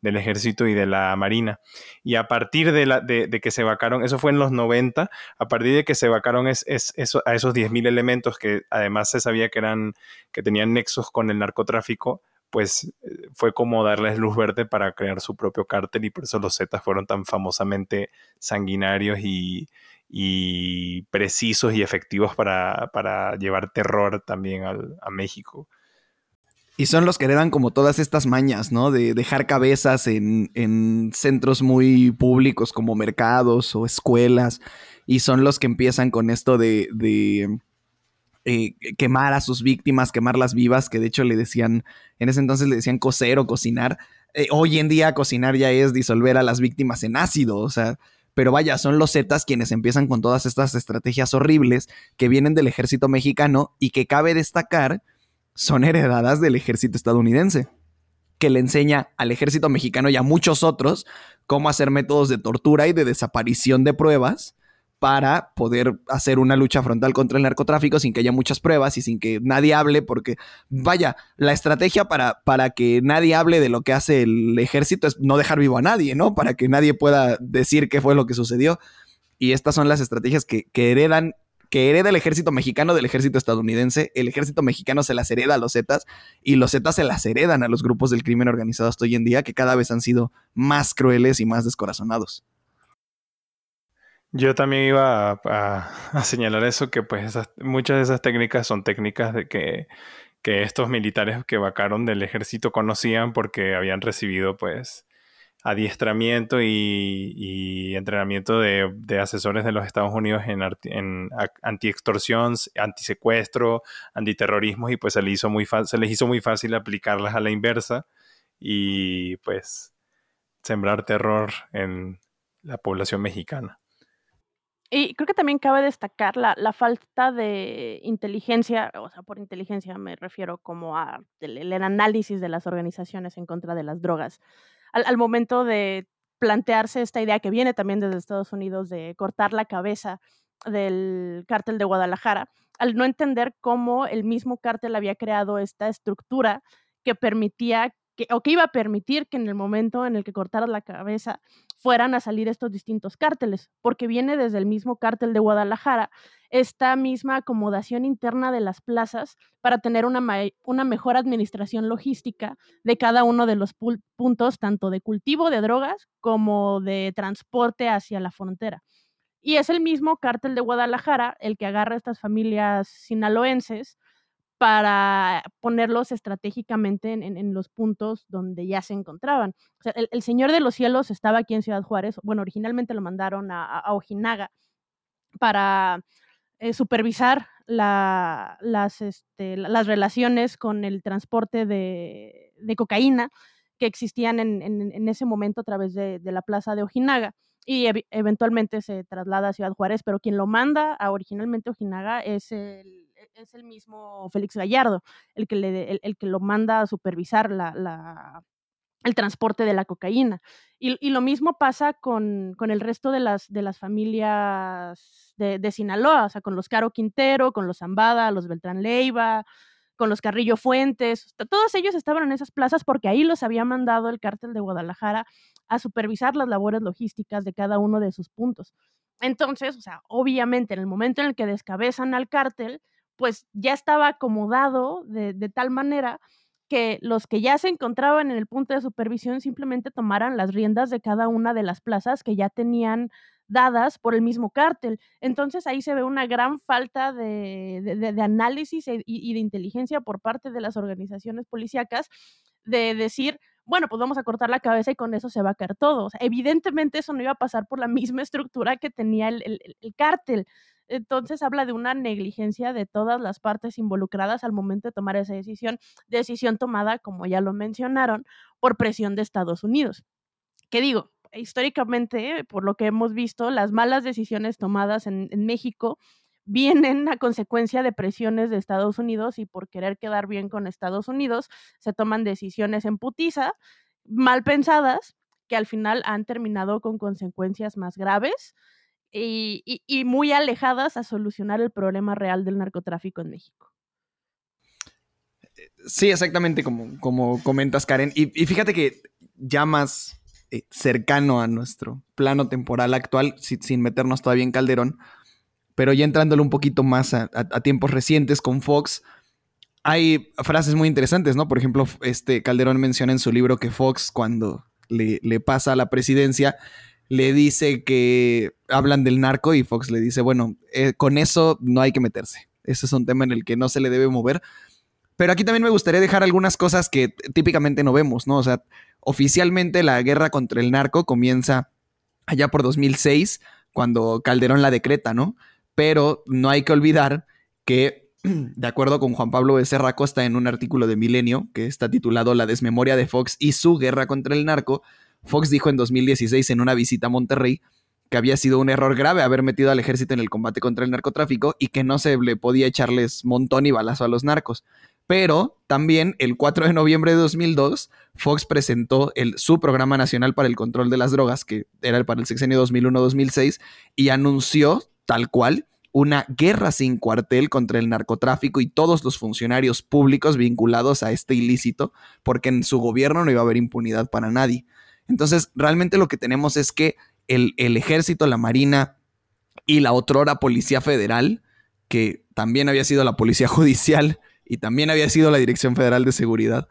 del ejército y de la marina. Y a partir de, la, de, que se vacaron, eso fue en los 90, a partir de que se vacaron es, es, a esos 10.000 elementos que además se sabía que, eran, que tenían nexos con el narcotráfico, pues eh, fue como darles luz verde para crear su propio cártel y por eso los Zetas fueron tan famosamente sanguinarios y, y precisos y efectivos para, para llevar terror también al, a México. Y son los que heredan como todas estas mañas, ¿no? De dejar cabezas en, centros muy públicos como mercados o escuelas. Y son los que empiezan con esto de, eh, quemar a sus víctimas, quemarlas vivas, que de hecho le decían, en ese entonces le decían coser o cocinar. Eh, hoy en día cocinar ya es disolver a las víctimas en ácido, o sea, pero vaya, son los Zetas quienes empiezan con todas estas estrategias horribles que vienen del ejército mexicano y que cabe destacar son heredadas del ejército estadounidense, que le enseña al ejército mexicano y a muchos otros cómo hacer métodos de tortura y de desaparición de pruebas para poder hacer una lucha frontal contra el narcotráfico sin que haya muchas pruebas y sin que nadie hable, porque vaya, la estrategia para, para que nadie hable de lo que hace el ejército es no dejar vivo a nadie, ¿no? Para que nadie pueda decir qué fue lo que sucedió. Y estas son las estrategias que, que heredan que hereda el ejército mexicano del ejército estadounidense. El ejército mexicano se las hereda a los Zetas y los Zetas se las heredan a los grupos del crimen organizado hasta hoy en día, que cada vez han sido más crueles y más descorazonados. Yo también iba a, señalar eso, que pues muchas de esas técnicas son técnicas de que, que estos militares que vacaron del ejército conocían porque habían recibido pues adiestramiento y, entrenamiento de, asesores de los Estados Unidos en, en anti-extorsión, antisecuestro, antiterrorismo y pues se, hizo muy se les hizo muy fácil aplicarlas a la inversa y pues sembrar terror en la población mexicana. Y creo que también cabe destacar la, la, falta de inteligencia, o sea, por inteligencia me refiero como a el análisis de las organizaciones en contra de las drogas al, momento de plantearse esta idea que viene también desde Estados Unidos de cortar la cabeza del cártel de Guadalajara, al no entender cómo el mismo cártel había creado esta estructura que permitía que, o que iba a permitir que en el momento en el que cortaras la cabeza fueran a salir estos distintos cárteles, porque viene desde el mismo cártel de Guadalajara esta misma acomodación interna de las plazas para tener una, una mejor administración logística de cada uno de los puntos, tanto de cultivo de drogas como de transporte hacia la frontera. Y es el mismo cártel de Guadalajara el que agarra a estas familias sinaloenses para ponerlos estratégicamente en, los puntos donde ya se encontraban. el, Señor de los Cielos estaba aquí en Ciudad Juárez. Bueno, originalmente lo mandaron a, Ojinaga para eh, supervisar las, este, las relaciones con el transporte de, cocaína que existían en, ese momento a través de, la plaza de Ojinaga y eventualmente se traslada a Ciudad Juárez, pero quien lo manda a originalmente Ojinaga es el es el mismo Félix Gallardo, el que, le, el, que lo manda a supervisar la, el transporte de la cocaína. Y, lo mismo pasa con, el resto de las, de las familias de, Sinaloa, o sea, con los Caro Quintero, con los Zambada, los Beltrán Leiva, con los Carrillo Fuentes. Todos ellos estaban en esas plazas porque ahí los había mandado el cártel de Guadalajara a supervisar las labores logísticas de cada uno de sus puntos. Entonces, o sea, obviamente en el momento en el que descabezan al cártel, pues ya estaba acomodado de, tal manera que los que ya se encontraban en el punto de supervisión simplemente tomaran las riendas de cada una de las plazas que ya tenían dadas por el mismo cártel. Entonces ahí se ve una gran falta de, análisis e, y, de inteligencia por parte de las organizaciones policíacas de decir, bueno, pues vamos a cortar la cabeza y con eso se va a caer todo. evidentemente eso no iba a pasar por la misma estructura que tenía el, el cártel. Entonces habla de una negligencia de todas las partes involucradas al momento de tomar esa decisión, decisión tomada, como ya lo mencionaron, por presión de Estados Unidos. ¿Qué digo? Históricamente, por lo que hemos visto, las malas decisiones tomadas en, México vienen a consecuencia de presiones de Estados Unidos y por querer quedar bien con Estados Unidos, se toman decisiones en putiza, mal pensadas, que al final han terminado con consecuencias más graves y, muy alejadas a solucionar el problema real del narcotráfico en México. Sí, exactamente como, como comentas, Karen. Y, fíjate que ya más eh, cercano a nuestro plano temporal actual, sin meternos todavía en Calderón, pero ya entrándole un poquito más a, tiempos recientes con Fox, hay frases muy interesantes, ¿no? Por ejemplo, este Calderón menciona en su libro que Fox, cuando le, le pasa a la presidencia, le dice que hablan del narco y Fox le dice, bueno, eh, con eso no hay que meterse. Ese es un tema en el que no se le debe mover. Pero aquí también me gustaría dejar algunas cosas que típicamente no vemos, ¿no? O sea, oficialmente la guerra contra el narco comienza allá por 2006, cuando Calderón la decreta, ¿no? Pero no hay que olvidar que, [CLEARS THROAT] de acuerdo con Juan Pablo Becerra Costa en un artículo de Milenio, que está titulado La desmemoria de Fox y su guerra contra el narco, Fox dijo en 2016 en una visita a Monterrey que había sido un error grave haber metido al ejército en el combate contra el narcotráfico y que no se le podía echarles montón y balazo a los narcos. Pero también el 4 de noviembre de 2002, Fox presentó el, su programa nacional para el control de las drogas, que era para el sexenio 2001-2006, y anunció tal cual una guerra sin cuartel contra el narcotráfico y todos los funcionarios públicos vinculados a este ilícito, porque en su gobierno no iba a haber impunidad para nadie. Entonces, realmente lo que tenemos es que el, ejército, la marina y la otrora Policía Federal, que también había sido la Policía [LAUGHS] Judicial y también había sido la Dirección Federal de Seguridad,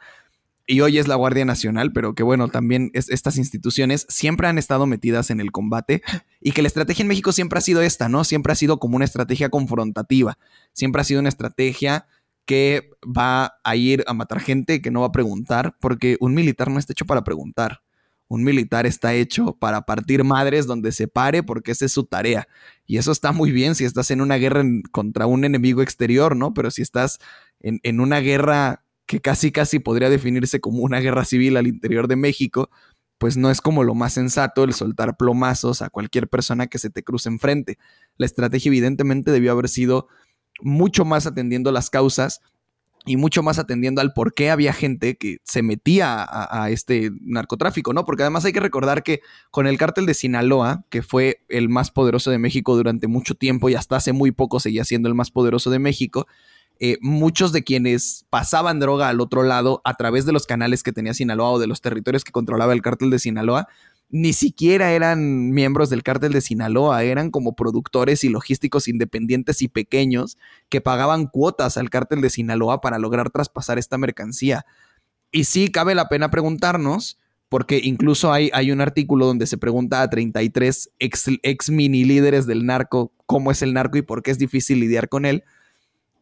y hoy es la Guardia Nacional, pero que bueno, también estas instituciones siempre han estado metidas en el combate y que la estrategia en México siempre ha sido esta, ¿no? Siempre ha sido como una estrategia confrontativa, siempre ha sido una estrategia que va a ir a matar gente, que no va a preguntar, porque un militar no está hecho para preguntar un militar está hecho para partir madres donde se pare porque esa es su tarea. Y eso está muy bien si estás en una guerra contra un enemigo exterior, ¿no? Pero si estás en, en, una guerra que casi casi podría definirse como una guerra civil al interior de México, pues no es como lo más sensato el soltar plomazos a cualquier persona que se te cruce enfrente. La estrategia evidentemente debió haber sido mucho más atendiendo las causas y mucho más atendiendo al por qué había gente que se metía a, este narcotráfico, ¿no? Porque además hay que recordar que con el cártel de Sinaloa, que fue el más poderoso de México durante mucho tiempo y hasta hace muy poco seguía siendo el más poderoso de México, eh, muchos de quienes pasaban droga al otro lado a través de los canales que tenía Sinaloa o de los territorios que controlaba el cártel de Sinaloa, ni siquiera eran miembros del cártel de Sinaloa, eran como productores y logísticos independientes y pequeños que pagaban cuotas al cártel de Sinaloa para lograr traspasar esta mercancía. Y sí, cabe la pena preguntarnos, porque incluso hay, hay un artículo donde se pregunta a 33 ex, ex mini líderes del narco cómo es el narco y por qué es difícil lidiar con él.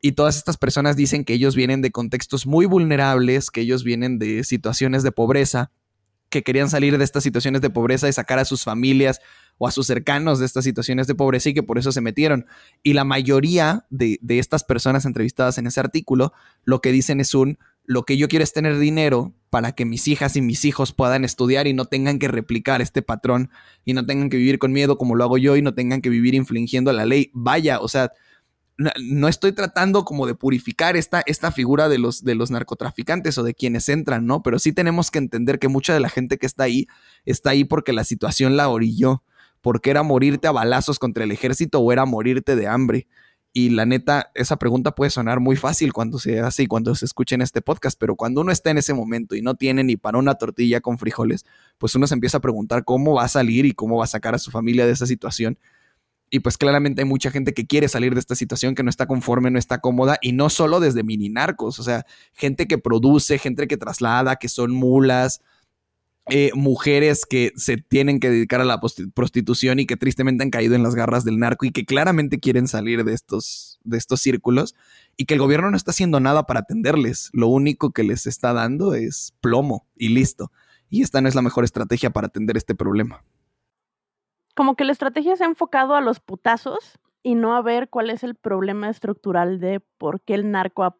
Y todas estas personas dicen que ellos vienen de contextos muy vulnerables, que ellos vienen de situaciones de pobreza, que querían salir de estas situaciones de pobreza y sacar a sus familias o a sus cercanos de estas situaciones de pobreza y que por eso se metieron. Y la mayoría de, de estas personas entrevistadas en ese artículo lo que dicen es un, lo que yo quiero es tener dinero para que mis hijas y mis hijos puedan estudiar y no tengan que replicar este patrón y no tengan que vivir con miedo como lo hago yo y no tengan que vivir infringiendo la ley. Vaya, o sea, no, estoy tratando como de purificar esta, esta figura de los, de los narcotraficantes o de quienes entran, ¿no? Pero sí tenemos que entender que mucha de la gente que está ahí está ahí porque la situación la orilló, porque era morirte a balazos contra el ejército o era morirte de hambre. Y la neta, esa pregunta puede sonar muy fácil cuando se hace y cuando se escucha en este podcast, pero cuando uno está en ese momento y no tiene ni para una tortilla con frijoles, pues uno se empieza a preguntar cómo va a salir y cómo va a sacar a su familia de esa situación y pues claramente hay mucha gente que quiere salir de esta situación, que no está conforme, no está cómoda, y no solo desde mini narcos, o sea, gente que produce, gente que traslada, que son mulas, eh, mujeres que se tienen que dedicar a la prostitución y que tristemente han caído en las garras del narco y que claramente quieren salir de estos, de estos círculos y que el gobierno no está haciendo nada para atenderles. Lo único que les está dando es plomo y listo. Y esta no es la mejor estrategia para atender este problema como que la estrategia se ha enfocado a los putazos y no a ver cuál es el problema estructural de por qué el narco ha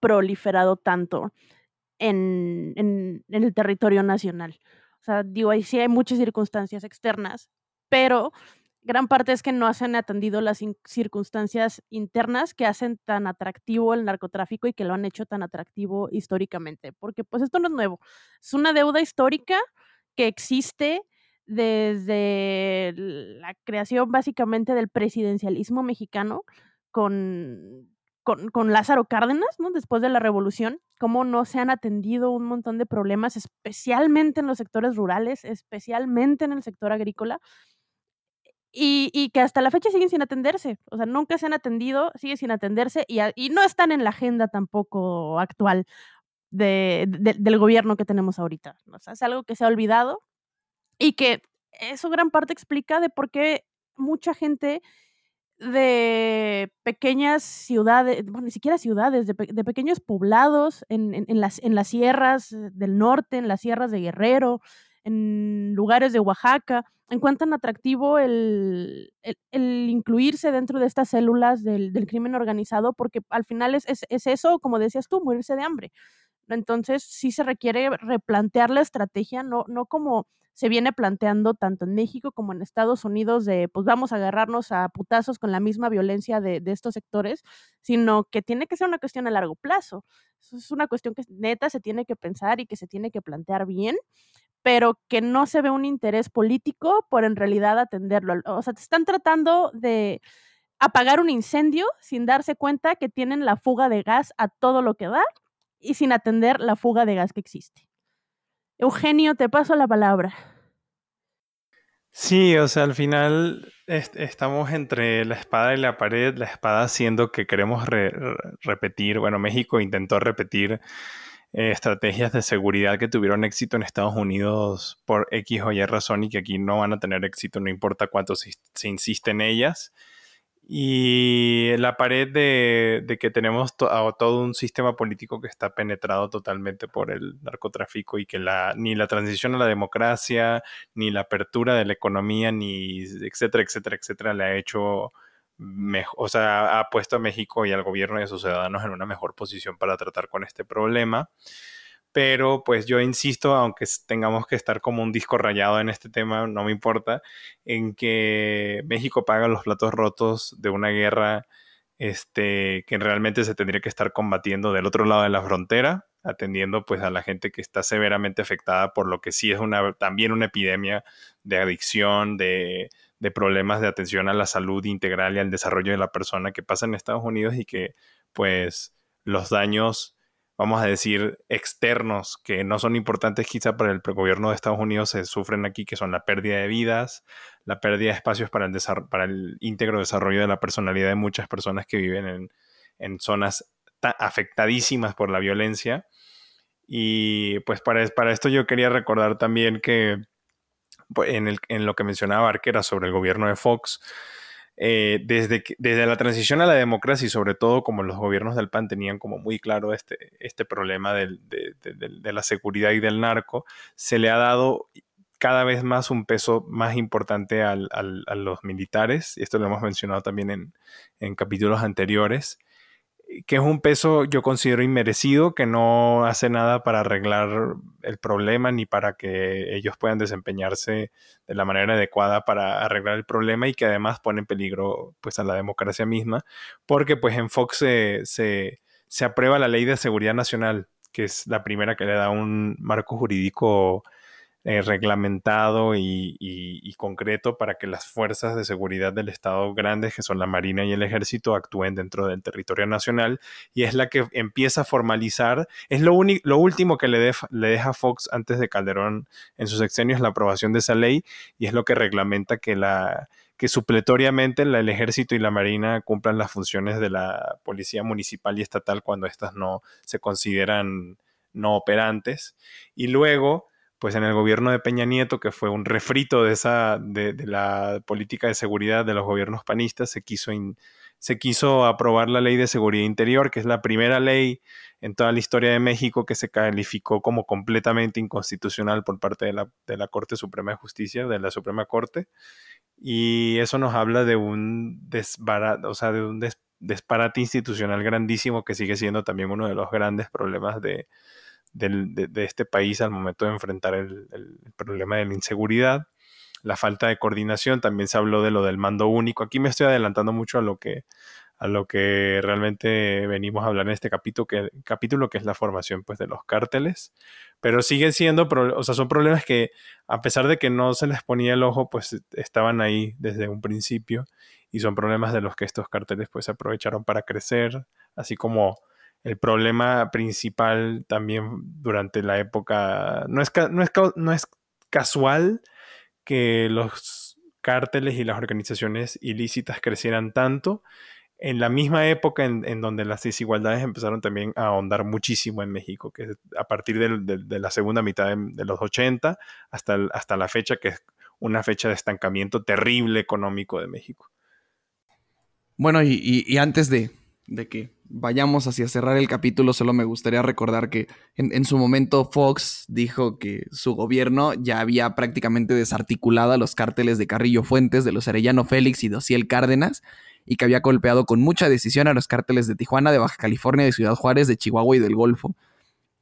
proliferado tanto en, el territorio nacional. O sea, digo, ahí sí hay muchas circunstancias externas, pero gran parte es que no se han atendido las circunstancias internas que hacen tan atractivo el narcotráfico y que lo han hecho tan atractivo históricamente, porque pues esto no es nuevo, es una deuda histórica que existe desde la creación básicamente del presidencialismo mexicano con, con, Lázaro Cárdenas, ¿no? después de la revolución, cómo no se han atendido un montón de problemas, especialmente en los sectores rurales, especialmente en el sector agrícola, y, que hasta la fecha siguen sin atenderse, o sea, nunca se han atendido, siguen sin atenderse y, y no están en la agenda tampoco actual de, del gobierno que tenemos ahorita. O sea, es algo que se ha olvidado y que eso gran parte explica de por qué mucha gente de pequeñas ciudades, bueno, ni siquiera ciudades, de, pequeños poblados en, las, en las sierras del norte, en las sierras de Guerrero, en lugares de Oaxaca, encuentran atractivo el, incluirse dentro de estas células del, crimen organizado, porque al final es, es, eso, como decías tú, morirse de hambre. Entonces sí se requiere replantear la estrategia, no, no como se viene planteando tanto en México como en Estados Unidos de pues vamos a agarrarnos a putazos con la misma violencia de, estos sectores, sino que tiene que ser una cuestión a largo plazo. es una cuestión que neta se tiene que pensar y que se tiene que plantear bien, pero que no se ve un interés político por en realidad atenderlo. O sea, te están tratando de apagar un incendio sin darse cuenta que tienen la fuga de gas a todo lo que da y sin atender la fuga de gas que existe. Eugenio, te paso la palabra. Sí, o sea, al final estamos entre la espada y la pared, la espada siendo que queremos repetir, bueno, México intentó repetir eh, estrategias de seguridad que tuvieron éxito en Estados Unidos por X o Y razón y que aquí no van a tener éxito, no importa cuánto se insiste en ellas. Y la pared de, que tenemos todo un sistema político que está penetrado totalmente por el narcotráfico y que la, ni la transición a la democracia, ni la apertura de la economía, ni etcétera, etcétera, etcétera, le ha hecho o sea, ha puesto a México y al gobierno y a sus ciudadanos en una mejor posición para tratar con este problema pero pues yo insisto, aunque tengamos que estar como un disco rayado en este tema, no me importa, en que México paga los platos rotos de una guerra este, que realmente se tendría que estar combatiendo del otro lado de la frontera, atendiendo pues a la gente que está severamente afectada por lo que sí es una, también una epidemia de adicción, de, de problemas de atención a la salud integral y al desarrollo de la persona que pasa en Estados Unidos y que pues los daños vamos a decir, externos que no son importantes quizá para el gobierno de Estados Unidos se sufren aquí, que son la pérdida de vidas, la pérdida de espacios para el, para el íntegro desarrollo de la personalidad de muchas personas que viven en, en zonas afectadísimas por la violencia. Y pues para, para esto yo quería recordar también que pues, en, el, en lo que mencionaba Arquera sobre el gobierno de Fox, eh, desde, desde la transición a la democracia y sobre todo como los gobiernos del PAN tenían como muy claro este, este problema de, la seguridad y del narco, se le ha dado cada vez más un peso más importante a los militares, y esto lo hemos mencionado también en, en capítulos anteriores, que es un peso yo considero inmerecido, que no hace nada para arreglar el problema ni para que ellos puedan desempeñarse de la manera adecuada para arreglar el problema y que además pone en peligro pues a la democracia misma, porque pues en Fox se, se, se aprueba la ley de seguridad nacional, que es la primera que le da un marco jurídico eh, reglamentado y, concreto para que las fuerzas de seguridad del Estado grandes, que son la Marina y el Ejército, actúen dentro del territorio nacional y es la que empieza a formalizar, es lo, lo último que le, le deja Fox antes de Calderón en sus sexenios la aprobación de esa ley y es lo que reglamenta que la que supletoriamente el ejército y la marina cumplan las funciones de la policía municipal y estatal cuando éstas no se consideran no operantes. Y luego, pues en el gobierno de Peña Nieto, que fue un refrito de esa, de, la política de seguridad de los gobiernos panistas, se quiso, se quiso aprobar la ley de seguridad interior, que es la primera ley en toda la historia de México que se calificó como completamente inconstitucional por parte de la, de la Corte Suprema de Justicia, de la Suprema Corte. Y eso nos habla de un desbarate, o sea, de un disparate institucional grandísimo que sigue siendo también uno de los grandes problemas de, de, este país al momento de enfrentar el, problema de la inseguridad, la falta de coordinación, también se habló de lo del mando único. Aquí me estoy adelantando mucho a lo que, a lo que realmente venimos a hablar en este capítulo que, capítulo, que es la formación pues, de los cárteles. Pero siguen siendo, o sea, son problemas que a pesar de que no se les ponía el ojo, pues estaban ahí desde un principio y son problemas de los que estos cárteles pues aprovecharon para crecer, así como el problema principal también durante la época, no es, no es, no es casual que los cárteles y las organizaciones ilícitas crecieran tanto en la misma época en, donde las desigualdades empezaron también a ahondar muchísimo en México, que es a partir de, la segunda mitad de, los 80 hasta, hasta la fecha, que es una fecha de estancamiento terrible económico de México. Bueno, y antes de, de que vayamos hacia cerrar el capítulo, solo me gustaría recordar que en, su momento Fox dijo que su gobierno ya había prácticamente desarticulado a los cárteles de Carrillo Fuentes, de los Arellano Félix y Dociel Cárdenas, y que había golpeado con mucha decisión a los cárteles de Tijuana, de Baja California, de Ciudad Juárez, de Chihuahua y del Golfo.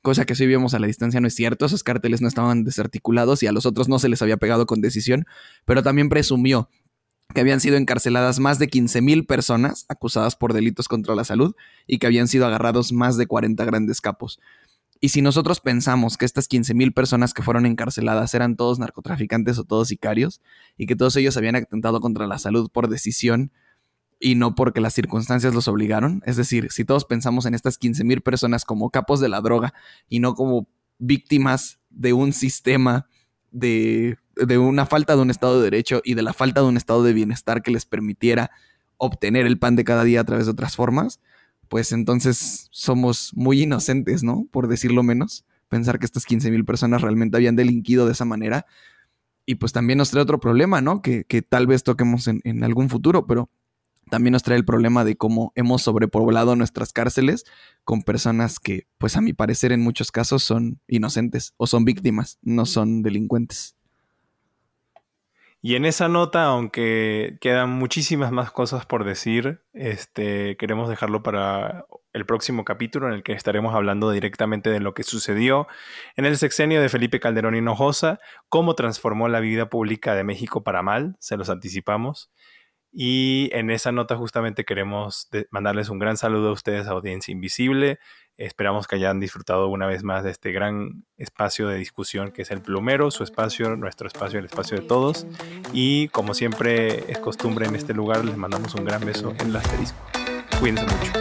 Cosa que si vemos a la distancia no es cierto, esos cárteles no estaban desarticulados y a los otros no se les había pegado con decisión, pero también presumió que habían sido encarceladas más de 15.000 personas acusadas por delitos contra la salud y que habían sido agarrados más de 40 grandes capos. Y si nosotros pensamos que estas 15.000 personas que fueron encarceladas eran todos narcotraficantes o todos sicarios y que todos ellos habían atentado contra la salud por decisión y no porque las circunstancias los obligaron, es decir, si todos pensamos en estas 15.000 personas como capos de la droga y no como víctimas de un sistema de, una falta de un Estado de Derecho y de la falta de un Estado de bienestar que les permitiera obtener el pan de cada día a través de otras formas, pues entonces somos muy inocentes, ¿no? Por decirlo menos, pensar que estas 15 mil personas realmente habían delinquido de esa manera. Y pues también nos trae otro problema, ¿no? Que, tal vez toquemos en, en algún futuro, pero también nos trae el problema de cómo hemos sobrepoblado nuestras cárceles con personas que, pues a mi parecer, en muchos casos son inocentes o son víctimas, no son delincuentes. Y en esa nota, aunque quedan muchísimas más cosas por decir, este, queremos dejarlo para el próximo capítulo en el que estaremos hablando directamente de lo que sucedió en el sexenio de Felipe Calderón Hinojosa, cómo transformó la vida pública de México para mal, se los anticipamos, y en esa nota justamente queremos mandarles un gran saludo a ustedes, Audiencia Invisible. Esperamos que hayan disfrutado una vez más de este gran espacio de discusión que es el plumero, su espacio, nuestro espacio, el espacio de todos. Y como siempre es costumbre en este lugar, les mandamos un gran beso en el asterisco. Cuídense mucho.